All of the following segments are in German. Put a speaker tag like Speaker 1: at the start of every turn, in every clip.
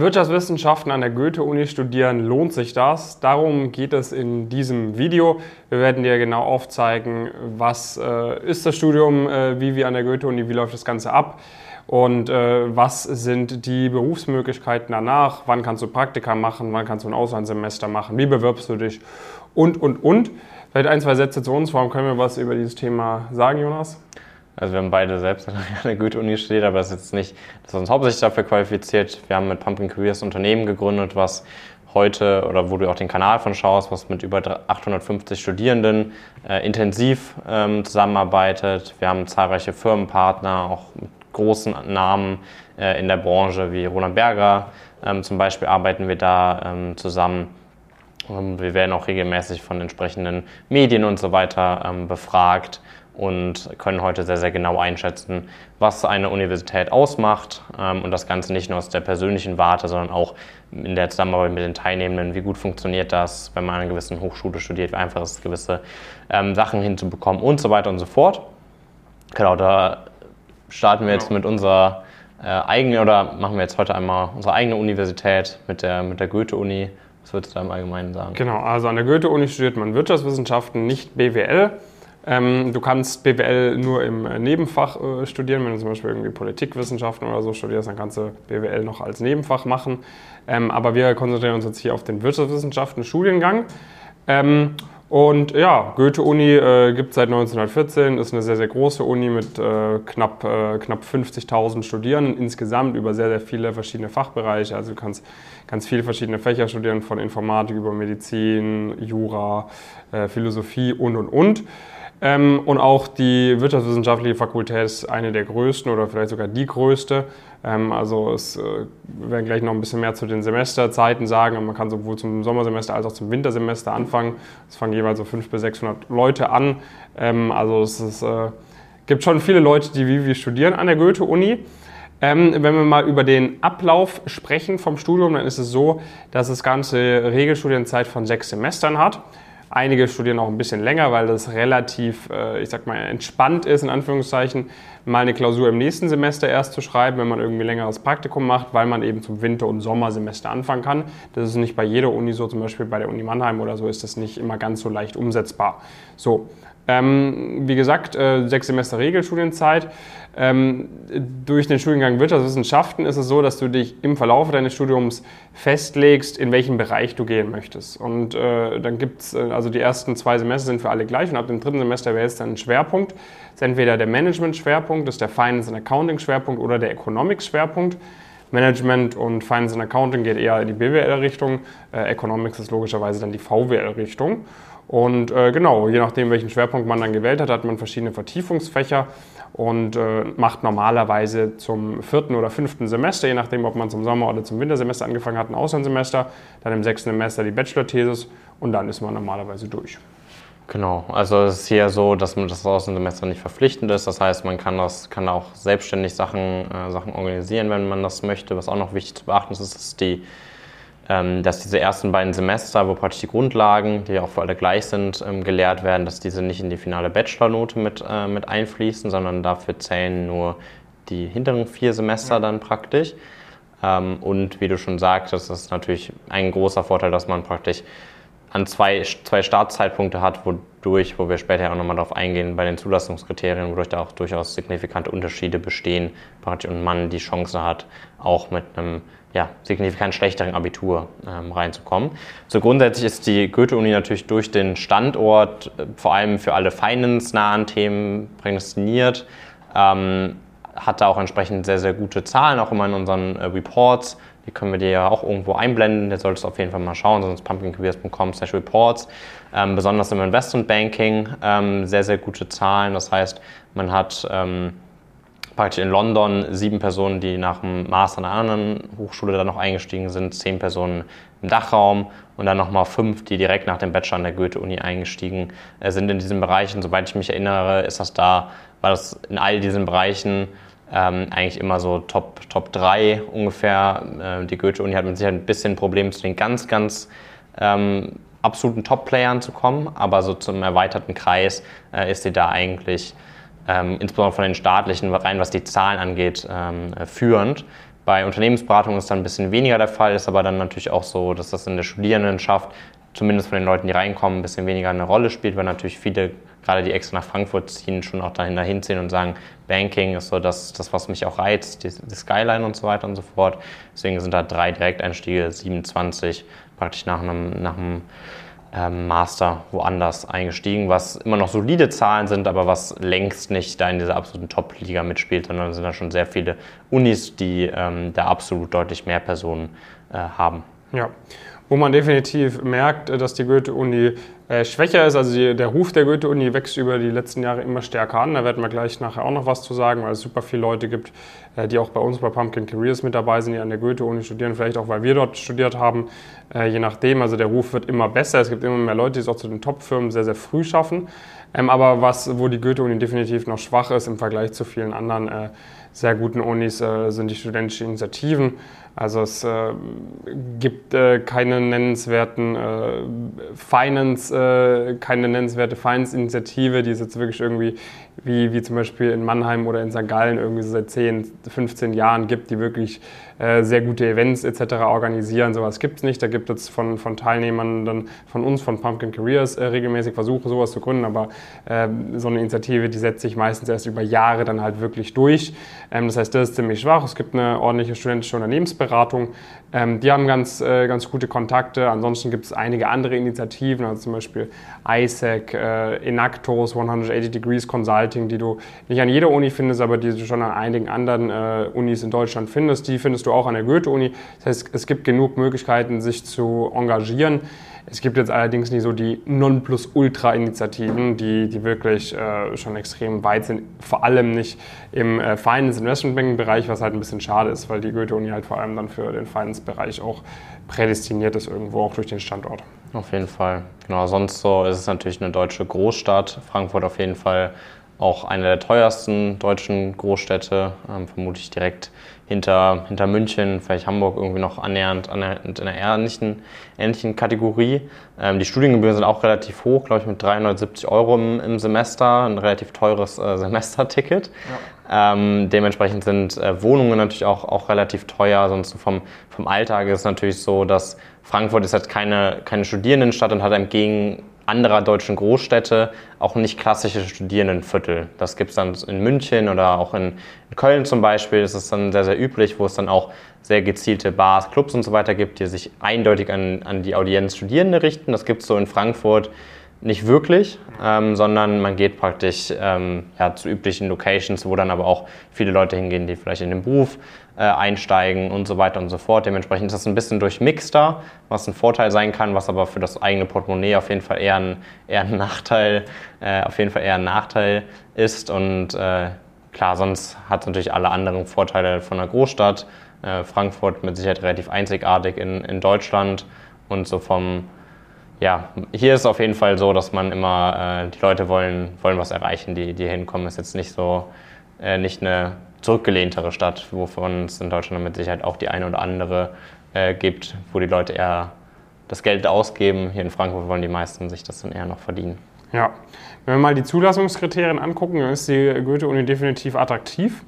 Speaker 1: Wirtschaftswissenschaften an der Goethe-Uni studieren, lohnt sich das? Darum geht es in diesem Video. Wir werden dir genau aufzeigen, was äh, ist das Studium, äh, wie wir an der Goethe-Uni, wie läuft das Ganze ab und äh, was sind die Berufsmöglichkeiten danach, wann kannst du Praktika machen, wann kannst du ein Auslandssemester machen, wie bewirbst du dich und, und, und. Vielleicht ein, zwei Sätze zu uns, warum können wir was über dieses Thema sagen, Jonas?
Speaker 2: Also wir haben beide selbst an der Goethe-Uni studiert, aber es ist jetzt nicht, dass wir uns hauptsächlich dafür qualifiziert. Wir haben mit Pumpkin Careers Unternehmen gegründet, was heute oder wo du auch den Kanal von schaust, was mit über 850 Studierenden äh, intensiv ähm, zusammenarbeitet. Wir haben zahlreiche Firmenpartner, auch mit großen Namen äh, in der Branche wie Roland Berger. Ähm, zum Beispiel arbeiten wir da ähm, zusammen. Ähm, wir werden auch regelmäßig von entsprechenden Medien und so weiter ähm, befragt und können heute sehr, sehr genau einschätzen, was eine Universität ausmacht ähm, und das Ganze nicht nur aus der persönlichen Warte, sondern auch in der Zusammenarbeit mit den Teilnehmenden, wie gut funktioniert das, wenn man an einer gewissen Hochschule studiert, wie einfach ist es, gewisse ähm, Sachen hinzubekommen und so weiter und so fort. Genau, da starten wir jetzt genau. mit unserer äh, eigenen, oder machen wir jetzt heute einmal unsere eigene Universität mit der, mit der Goethe-Uni. Was würdest du da im Allgemeinen sagen?
Speaker 1: Genau, also an der Goethe-Uni studiert man Wirtschaftswissenschaften, nicht BWL. Ähm, du kannst BWL nur im äh, Nebenfach äh, studieren. Wenn du zum Beispiel irgendwie Politikwissenschaften oder so studierst, dann kannst du BWL noch als Nebenfach machen. Ähm, aber wir konzentrieren uns jetzt hier auf den Wirtschaftswissenschaften Studiengang. Ähm, und ja, Goethe-Uni äh, gibt es seit 1914, ist eine sehr, sehr große Uni mit äh, knapp, äh, knapp 50.000 Studierenden insgesamt über sehr, sehr viele verschiedene Fachbereiche. Also du kannst ganz viele verschiedene Fächer studieren, von Informatik über Medizin, Jura, äh, Philosophie und, und, und. Ähm, und auch die wirtschaftswissenschaftliche Fakultät ist eine der größten oder vielleicht sogar die größte. Ähm, also es, äh, wir werden gleich noch ein bisschen mehr zu den Semesterzeiten sagen. Man kann sowohl zum Sommersemester als auch zum Wintersemester anfangen. Es fangen jeweils so 500 bis 600 Leute an. Ähm, also es ist, äh, gibt schon viele Leute, die wie wir studieren an der Goethe-Uni. Ähm, wenn wir mal über den Ablauf sprechen vom Studium, dann ist es so, dass das Ganze Regelstudienzeit von sechs Semestern hat. Einige studieren auch ein bisschen länger, weil das relativ, äh, ich sag mal, entspannt ist, in Anführungszeichen, mal eine Klausur im nächsten Semester erst zu schreiben, wenn man irgendwie längeres Praktikum macht, weil man eben zum Winter- und Sommersemester anfangen kann. Das ist nicht bei jeder Uni so, zum Beispiel bei der Uni Mannheim oder so ist das nicht immer ganz so leicht umsetzbar. So, ähm, wie gesagt, äh, sechs Semester Regelstudienzeit. Ähm, durch den Studiengang Wirtschaftswissenschaften ist es so, dass du dich im Verlauf deines Studiums festlegst, in welchen Bereich du gehen möchtest. Und äh, dann gibt es, äh, also die ersten zwei Semester sind für alle gleich und ab dem dritten Semester wäre es dann ein Schwerpunkt. Das ist entweder der Management-Schwerpunkt, das ist der Finance- und Accounting-Schwerpunkt oder der Economics-Schwerpunkt. Management und Finance and Accounting geht eher in die BWL-Richtung. Äh, Economics ist logischerweise dann die VWL-Richtung. Und äh, genau, je nachdem, welchen Schwerpunkt man dann gewählt hat, hat man verschiedene Vertiefungsfächer und äh, macht normalerweise zum vierten oder fünften Semester, je nachdem, ob man zum Sommer- oder zum Wintersemester angefangen hat, ein Auslandssemester, dann im sechsten Semester die Bachelor-Thesis und dann ist man normalerweise durch.
Speaker 2: Genau, also es ist hier so, dass man das Auslandssemester nicht verpflichtend ist. Das heißt, man kann, das, kann auch selbstständig Sachen, äh, Sachen organisieren, wenn man das möchte. Was auch noch wichtig zu beachten ist, ist die ähm, dass diese ersten beiden Semester, wo praktisch die Grundlagen, die auch für alle gleich sind, ähm, gelehrt werden, dass diese nicht in die finale Bachelornote mit, äh, mit einfließen, sondern dafür zählen nur die hinteren vier Semester ja. dann praktisch. Ähm, und wie du schon sagtest, ist natürlich ein großer Vorteil, dass man praktisch an zwei, zwei Startzeitpunkte hat, wodurch, wo wir später auch nochmal darauf eingehen, bei den Zulassungskriterien, wodurch da auch durchaus signifikante Unterschiede bestehen praktisch und man die Chance hat, auch mit einem ja, signifikant schlechteren Abitur ähm, reinzukommen. So grundsätzlich ist die Goethe-Uni natürlich durch den Standort äh, vor allem für alle finance-nahen Themen prädestiniert, ähm, hat da auch entsprechend sehr, sehr gute Zahlen, auch immer in unseren äh, Reports. Die können wir dir ja auch irgendwo einblenden, der solltest du auf jeden Fall mal schauen, sonst pumpkincareers.com slash reports. Ähm, besonders im Investmentbanking ähm, sehr, sehr gute Zahlen. Das heißt, man hat ähm, praktisch in London sieben Personen, die nach dem Master an einer anderen Hochschule dann noch eingestiegen sind, zehn Personen im Dachraum und dann nochmal fünf, die direkt nach dem Bachelor an der Goethe-Uni eingestiegen äh, sind in diesen Bereichen. Soweit ich mich erinnere, ist das da, war das in all diesen Bereichen ähm, eigentlich immer so Top, Top 3 ungefähr. Äh, die Goethe-Uni hat mit Sicherheit ein bisschen Problem zu den ganz, ganz ähm, absoluten Top-Playern zu kommen, aber so zum erweiterten Kreis äh, ist sie da eigentlich ähm, insbesondere von den staatlichen, rein was die Zahlen angeht, ähm, führend. Bei Unternehmensberatung ist dann ein bisschen weniger der Fall, ist aber dann natürlich auch so, dass das in der Studierendenschaft, zumindest von den Leuten, die reinkommen, ein bisschen weniger eine Rolle spielt, weil natürlich viele, gerade die extra nach Frankfurt ziehen, schon auch dahin hinziehen und sagen, Banking ist so das, das was mich auch reizt, die, die Skyline und so weiter und so fort. Deswegen sind da drei Direkteinstiege, 27 praktisch nach einem, nach einem ähm, Master woanders eingestiegen, was immer noch solide Zahlen sind, aber was längst nicht da in dieser absoluten Top-Liga mitspielt, sondern sind da schon sehr viele Unis, die ähm, da absolut deutlich mehr Personen äh, haben.
Speaker 1: Ja, wo man definitiv merkt, dass die Goethe-Uni äh, schwächer ist. Also der Ruf der Goethe-Uni wächst über die letzten Jahre immer stärker an. Da werden wir gleich nachher auch noch was zu sagen, weil es super viele Leute gibt, äh, die auch bei uns bei Pumpkin Careers mit dabei sind, die an der Goethe-Uni studieren, vielleicht auch, weil wir dort studiert haben. Äh, je nachdem, also der Ruf wird immer besser. Es gibt immer mehr Leute, die es auch zu den Top-Firmen sehr, sehr früh schaffen. Ähm, aber was, wo die Goethe-Uni definitiv noch schwach ist im Vergleich zu vielen anderen äh, sehr guten Unis, äh, sind die studentischen Initiativen. Also es äh, gibt äh, keine nennenswerten äh, Finance, äh, keine nennenswerte Finance-Initiative, die es jetzt wirklich irgendwie wie, wie zum Beispiel in Mannheim oder in St. Gallen irgendwie so seit 10, 15 Jahren gibt, die wirklich äh, sehr gute Events etc. organisieren. Sowas gibt es nicht. Da gibt es von, von Teilnehmern dann von uns, von Pumpkin Careers, äh, regelmäßig Versuche, sowas zu gründen. Aber äh, so eine Initiative, die setzt sich meistens erst über Jahre dann halt wirklich durch. Ähm, das heißt, das ist ziemlich schwach. Es gibt eine ordentliche studentische Unternehmensberatung. Ähm, die haben ganz, äh, ganz gute Kontakte. Ansonsten gibt es einige andere Initiativen, also zum Beispiel ISEC, äh, Enactos, 180 Degrees Consulting, die du nicht an jeder Uni findest, aber die du schon an einigen anderen Unis in Deutschland findest. Die findest du auch an der Goethe-Uni. Das heißt, es gibt genug Möglichkeiten, sich zu engagieren. Es gibt jetzt allerdings nicht so die Nonplusultra-Initiativen, die, die wirklich äh, schon extrem weit sind. Vor allem nicht im äh, Finance Investment Banking Bereich, was halt ein bisschen schade ist, weil die Goethe-Uni halt vor allem dann für den Finance-Bereich auch prädestiniert ist, irgendwo auch durch den Standort.
Speaker 2: Auf jeden Fall. Genau, sonst so ist es natürlich eine deutsche Großstadt. Frankfurt auf jeden Fall auch eine der teuersten deutschen Großstädte, ähm, vermutlich direkt hinter, hinter München, vielleicht Hamburg irgendwie noch annähernd, annähernd in einer ähnlichen, ähnlichen Kategorie. Ähm, die Studiengebühren sind auch relativ hoch, glaube ich mit 370 Euro im, im Semester, ein relativ teures äh, Semesterticket. Ja. Ähm, dementsprechend sind äh, Wohnungen natürlich auch, auch relativ teuer, sonst vom, vom Alltag ist es natürlich so, dass Frankfurt ist halt keine, keine Studierendenstadt und hat entgegen anderer deutschen Großstädte auch nicht klassische Studierendenviertel. Das gibt es dann in München oder auch in, Köln zum Beispiel. Das ist dann sehr, sehr üblich, wo es dann auch sehr gezielte Bars, Clubs und so weiter gibt, die sich eindeutig an, an die Audienz Studierende richten. Das gibt es so in Frankfurt nicht wirklich, ähm, sondern man geht praktisch ähm, ja, zu üblichen Locations, wo dann aber auch viele Leute hingehen, die vielleicht in den Beruf äh, einsteigen und so weiter und so fort. Dementsprechend ist das ein bisschen durchmixter, was ein Vorteil sein kann, was aber für das eigene Portemonnaie auf jeden Fall eher ein, eher ein Nachteil, äh, auf jeden Fall eher ein Nachteil ist. Und äh, klar, sonst hat es natürlich alle anderen Vorteile von einer Großstadt. Äh, Frankfurt mit Sicherheit relativ einzigartig in, in Deutschland und so vom ja, hier ist es auf jeden Fall so, dass man immer, äh, die Leute wollen, wollen was erreichen, die, die hinkommen. Ist jetzt nicht so, äh, nicht eine zurückgelehntere Stadt, wovon es in Deutschland mit Sicherheit auch die eine oder andere äh, gibt, wo die Leute eher das Geld ausgeben. Hier in Frankfurt wollen die meisten sich das dann eher noch verdienen.
Speaker 1: Ja, wenn wir mal die Zulassungskriterien angucken, dann ist die Goethe-Uni definitiv attraktiv,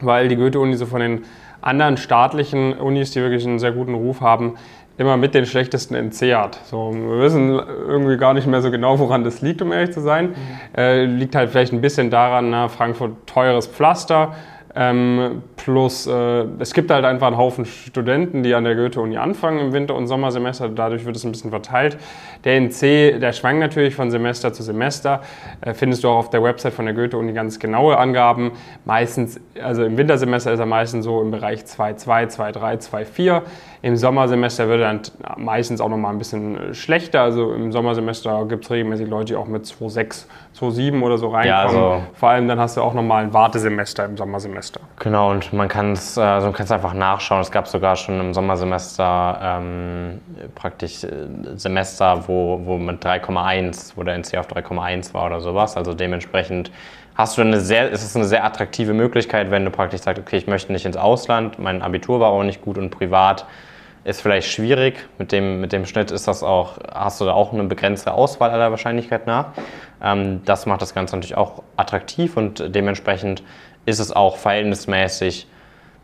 Speaker 1: weil die Goethe-Uni so von den anderen staatlichen Unis, die wirklich einen sehr guten Ruf haben, immer mit den schlechtesten hat. So, wir wissen irgendwie gar nicht mehr so genau, woran das liegt, um ehrlich zu sein. Mhm. Äh, liegt halt vielleicht ein bisschen daran, na, Frankfurt teures Pflaster, ähm, plus äh, es gibt halt einfach einen Haufen Studenten, die an der Goethe-Uni anfangen im Winter- und Sommersemester. Dadurch wird es ein bisschen verteilt. Der NC, der schwankt natürlich von Semester zu Semester. Äh, findest du auch auf der Website von der Goethe-Uni ganz genaue Angaben. Meistens, also im Wintersemester ist er meistens so im Bereich 2,2, 2,3, 2,4. Im Sommersemester wird er dann meistens auch nochmal ein bisschen schlechter. Also im Sommersemester gibt es regelmäßig Leute, die auch mit 2,6, 2,7 oder so reinkommen. Ja, also Vor allem dann hast du auch nochmal ein Wartesemester im Sommersemester.
Speaker 2: Genau, und man kann es also einfach nachschauen. Es gab sogar schon im Sommersemester ähm, praktisch äh, Semester, wo, wo mit 3,1, wo der NC auf 3,1 war oder sowas. Also dementsprechend hast du eine sehr, ist es eine sehr attraktive Möglichkeit, wenn du praktisch sagst, okay, ich möchte nicht ins Ausland, mein Abitur war auch nicht gut und privat ist vielleicht schwierig. Mit dem, mit dem Schnitt ist das auch, hast du da auch eine begrenzte Auswahl aller Wahrscheinlichkeit nach. Ähm, das macht das Ganze natürlich auch attraktiv und dementsprechend ist es auch verhältnismäßig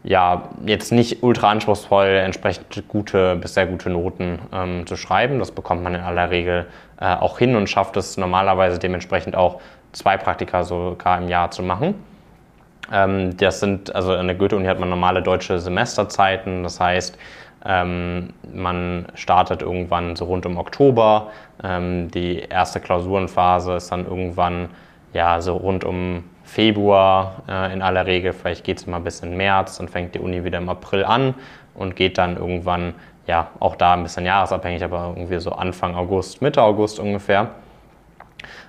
Speaker 2: ja, jetzt nicht ultra anspruchsvoll, entsprechend gute bis sehr gute Noten ähm, zu schreiben. Das bekommt man in aller Regel äh, auch hin und schafft es normalerweise dementsprechend auch zwei Praktika sogar im Jahr zu machen. Ähm, das sind, also an der Goethe-Uni hat man normale deutsche Semesterzeiten, das heißt, ähm, man startet irgendwann so rund um Oktober. Ähm, die erste Klausurenphase ist dann irgendwann ja so rund um Februar äh, in aller Regel, vielleicht geht es mal bis in März, dann fängt die Uni wieder im April an und geht dann irgendwann, ja, auch da ein bisschen jahresabhängig, aber irgendwie so Anfang August, Mitte August ungefähr.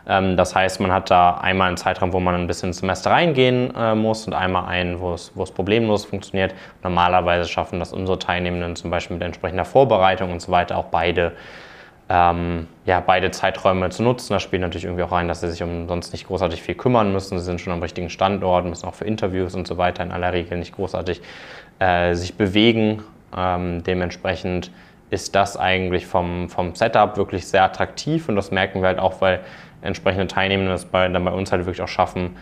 Speaker 2: Ähm, das heißt, man hat da einmal einen Zeitraum, wo man ein bisschen ins Semester reingehen äh, muss und einmal einen, wo es, wo es problemlos funktioniert. Normalerweise schaffen das unsere Teilnehmenden zum Beispiel mit entsprechender Vorbereitung und so weiter auch beide ähm, ja, beide Zeiträume zu nutzen. Da spielt natürlich irgendwie auch rein, dass sie sich um sonst nicht großartig viel kümmern müssen. Sie sind schon am richtigen Standort, müssen auch für Interviews und so weiter in aller Regel nicht großartig äh, sich bewegen. Ähm, dementsprechend ist das eigentlich vom, vom Setup wirklich sehr attraktiv und das merken wir halt auch, weil entsprechende Teilnehmende das bei, dann bei uns halt wirklich auch schaffen,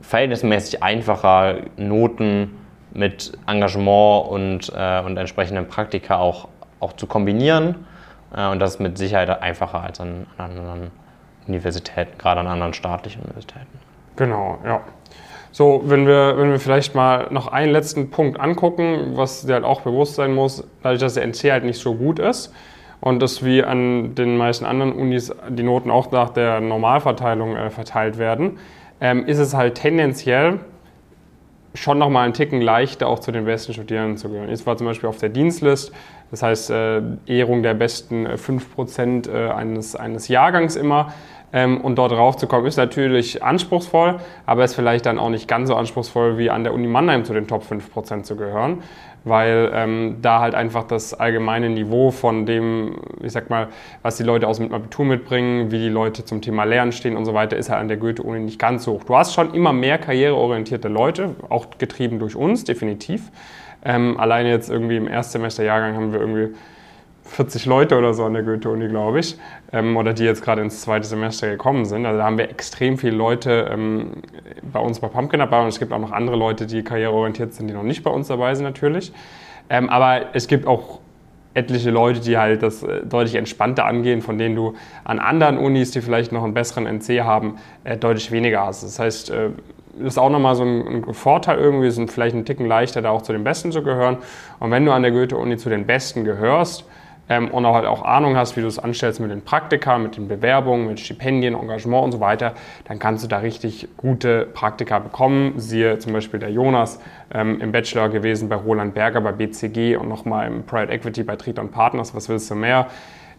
Speaker 2: verhältnismäßig einfacher Noten mit Engagement und, äh, und entsprechenden Praktika auch, auch zu kombinieren und das ist mit Sicherheit einfacher als an, an anderen Universitäten, gerade an anderen staatlichen Universitäten.
Speaker 1: Genau, ja. So, wenn wir, wenn wir vielleicht mal noch einen letzten Punkt angucken, was dir halt auch bewusst sein muss, dadurch, dass der NC halt nicht so gut ist und dass wie an den meisten anderen Unis die Noten auch nach der Normalverteilung äh, verteilt werden, ähm, ist es halt tendenziell schon nochmal einen Ticken leichter, auch zu den besten Studierenden zu gehören. Ich war zum Beispiel auf der Dienstlist, das heißt äh, Ehrung der besten 5% äh, äh, eines, eines Jahrgangs immer. Ähm, und dort raufzukommen, ist natürlich anspruchsvoll, aber ist vielleicht dann auch nicht ganz so anspruchsvoll wie an der Uni Mannheim zu den Top 5% zu gehören weil ähm, da halt einfach das allgemeine Niveau von dem, ich sag mal, was die Leute aus dem Abitur mitbringen, wie die Leute zum Thema Lernen stehen und so weiter, ist halt an der Goethe-Uni nicht ganz so hoch. Du hast schon immer mehr karriereorientierte Leute, auch getrieben durch uns, definitiv. Ähm, alleine jetzt irgendwie im Erstsemesterjahrgang haben wir irgendwie 40 Leute oder so an der Goethe-Uni, glaube ich, ähm, oder die jetzt gerade ins zweite Semester gekommen sind. Also da haben wir extrem viele Leute ähm, bei uns bei Pumpkin dabei und es gibt auch noch andere Leute, die karriereorientiert sind, die noch nicht bei uns dabei sind natürlich. Ähm, aber es gibt auch etliche Leute, die halt das äh, deutlich entspannter angehen, von denen du an anderen Unis, die vielleicht noch einen besseren NC haben, äh, deutlich weniger hast. Das heißt, äh, das ist auch nochmal so ein, ein Vorteil irgendwie, sind vielleicht einen Ticken leichter, da auch zu den Besten zu gehören. Und wenn du an der Goethe-Uni zu den Besten gehörst, ähm, und auch halt auch Ahnung hast, wie du es anstellst mit den Praktika, mit den Bewerbungen, mit Stipendien, Engagement und so weiter, dann kannst du da richtig gute Praktika bekommen. Siehe zum Beispiel der Jonas ähm, im Bachelor gewesen bei Roland Berger bei BCG und nochmal im Private Equity bei Triton Partners. Was willst du mehr?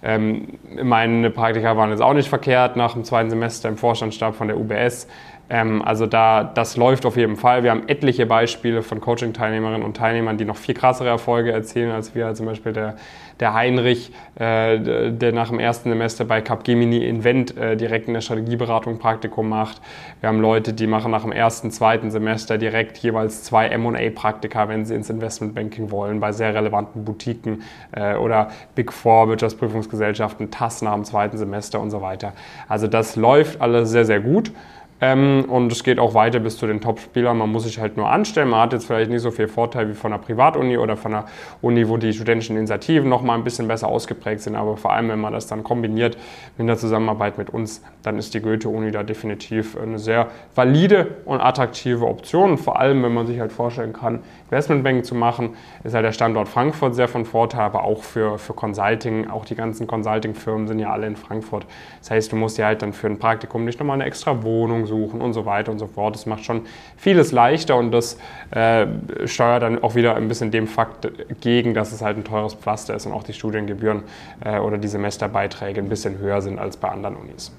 Speaker 1: Ähm, meine Praktika waren jetzt auch nicht verkehrt nach dem zweiten Semester im Vorstandsstab von der UBS. Ähm, also da, das läuft auf jeden Fall. Wir haben etliche Beispiele von Coaching-Teilnehmerinnen und Teilnehmern, die noch viel krassere Erfolge erzielen als wir. Zum Beispiel der, der Heinrich, äh, der nach dem ersten Semester bei Capgemini Invent äh, direkt in der Strategieberatung Praktikum macht. Wir haben Leute, die machen nach dem ersten, zweiten Semester direkt jeweils zwei M&A-Praktika, wenn sie ins Investmentbanking wollen, bei sehr relevanten Boutiquen äh, oder Big Four, Wirtschaftsprüfungsgesellschaften, TAS nach dem zweiten Semester und so weiter. Also das läuft alles sehr, sehr gut. Ähm, und es geht auch weiter bis zu den Top-Spielern. Man muss sich halt nur anstellen. Man hat jetzt vielleicht nicht so viel Vorteil wie von einer Privatuni oder von einer Uni, wo die studentischen Initiativen noch mal ein bisschen besser ausgeprägt sind. Aber vor allem, wenn man das dann kombiniert mit der Zusammenarbeit mit uns, dann ist die Goethe-Uni da definitiv eine sehr valide und attraktive Option. Vor allem, wenn man sich halt vorstellen kann, Investmentbanking zu machen, ist halt der Standort Frankfurt sehr von Vorteil, aber auch für, für Consulting. Auch die ganzen Consulting-Firmen sind ja alle in Frankfurt. Das heißt, du musst dir halt dann für ein Praktikum nicht nochmal eine extra Wohnung suchen und so weiter und so fort. Das macht schon vieles leichter und das äh, steuert dann auch wieder ein bisschen dem Fakt gegen, dass es halt ein teures Pflaster ist und auch die Studiengebühren äh, oder die Semesterbeiträge ein bisschen höher sind als bei anderen Unis.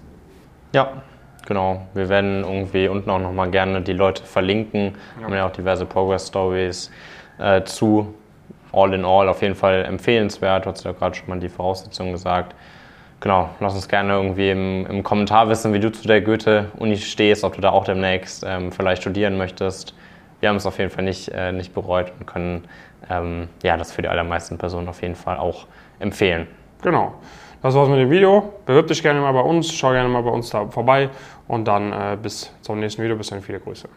Speaker 2: Ja, Genau, wir werden irgendwie unten auch nochmal gerne die Leute verlinken. Ja. Haben ja auch diverse Progress Stories äh, zu. All in all auf jeden Fall empfehlenswert. Du hast ja gerade schon mal die Voraussetzungen gesagt. Genau, lass uns gerne irgendwie im, im Kommentar wissen, wie du zu der Goethe-Uni stehst, ob du da auch demnächst ähm, vielleicht studieren möchtest. Wir haben es auf jeden Fall nicht, äh, nicht bereut und können ähm, ja, das für die allermeisten Personen auf jeden Fall auch empfehlen.
Speaker 1: Genau. Das war's mit dem Video. Bewirb dich gerne mal bei uns, schau gerne mal bei uns da vorbei und dann äh, bis zum nächsten Video. Bis dann, viele Grüße.